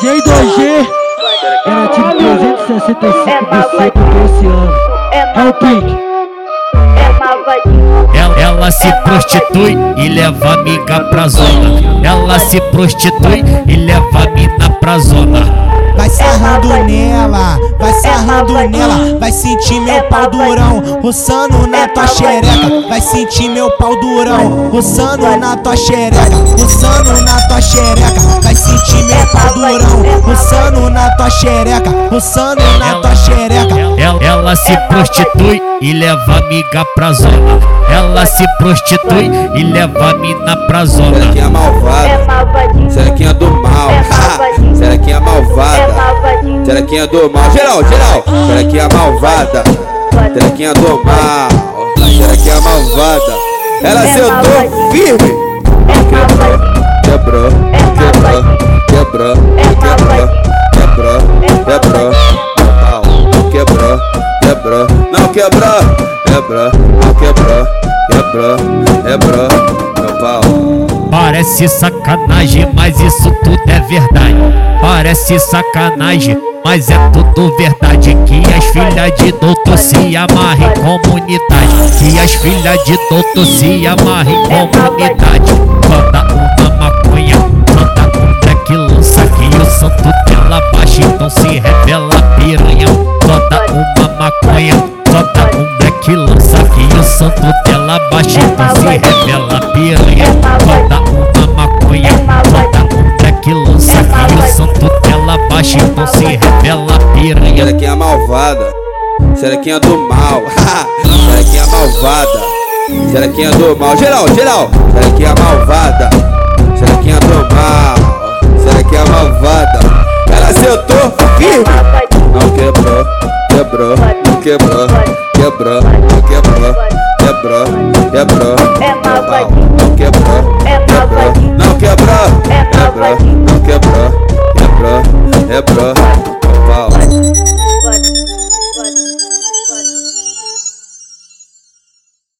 DJ 2G, garantido 365 DC por esse ano. É o pique. Ela, ela se prostitui e leva amiga pra zona. Ela se prostitui e leva a mina pra zona. Vai sarrando nela, vai sarrando nela, vai sentir meu pau durão, roçando na tua xereca, vai sentir meu pau durão, roçando na tua xereca, roçando na tua xereca, vai pau durão, roçando na tua xereca, roçando na tua xereca. Ela, ela se prostitui e leva amiga pra zona. Ela se prostitui e leva a mina pra zona. Será que é malvada? Será que é do mal? Será que é malvada? Será que é do mal? Geral, geral. Será que é malvada? Será que é do mal? Será que é malvada? Ela sentou firme. Não quebrou, quebrou, não quebrou, quebrou, quebrou, meu pau. Parece sacanagem, mas isso tudo é verdade. Parece sacanagem, mas é tudo verdade. Que as filhas de doutor se amarrem em comunidade. Que as filhas de doutor se amarrem em comunidade. Santo dela baixa, então se revela piranha. Manda uma maconha, manda um lança. Que o santo dela baixa, então se revela piranha. Será que é malvada? Será que é do mal? Será que é malvada? Será que é do mal? Geral, geral. Será que é malvada? Não quebrou, quebrou, não quebrou, quebrou, quebrou.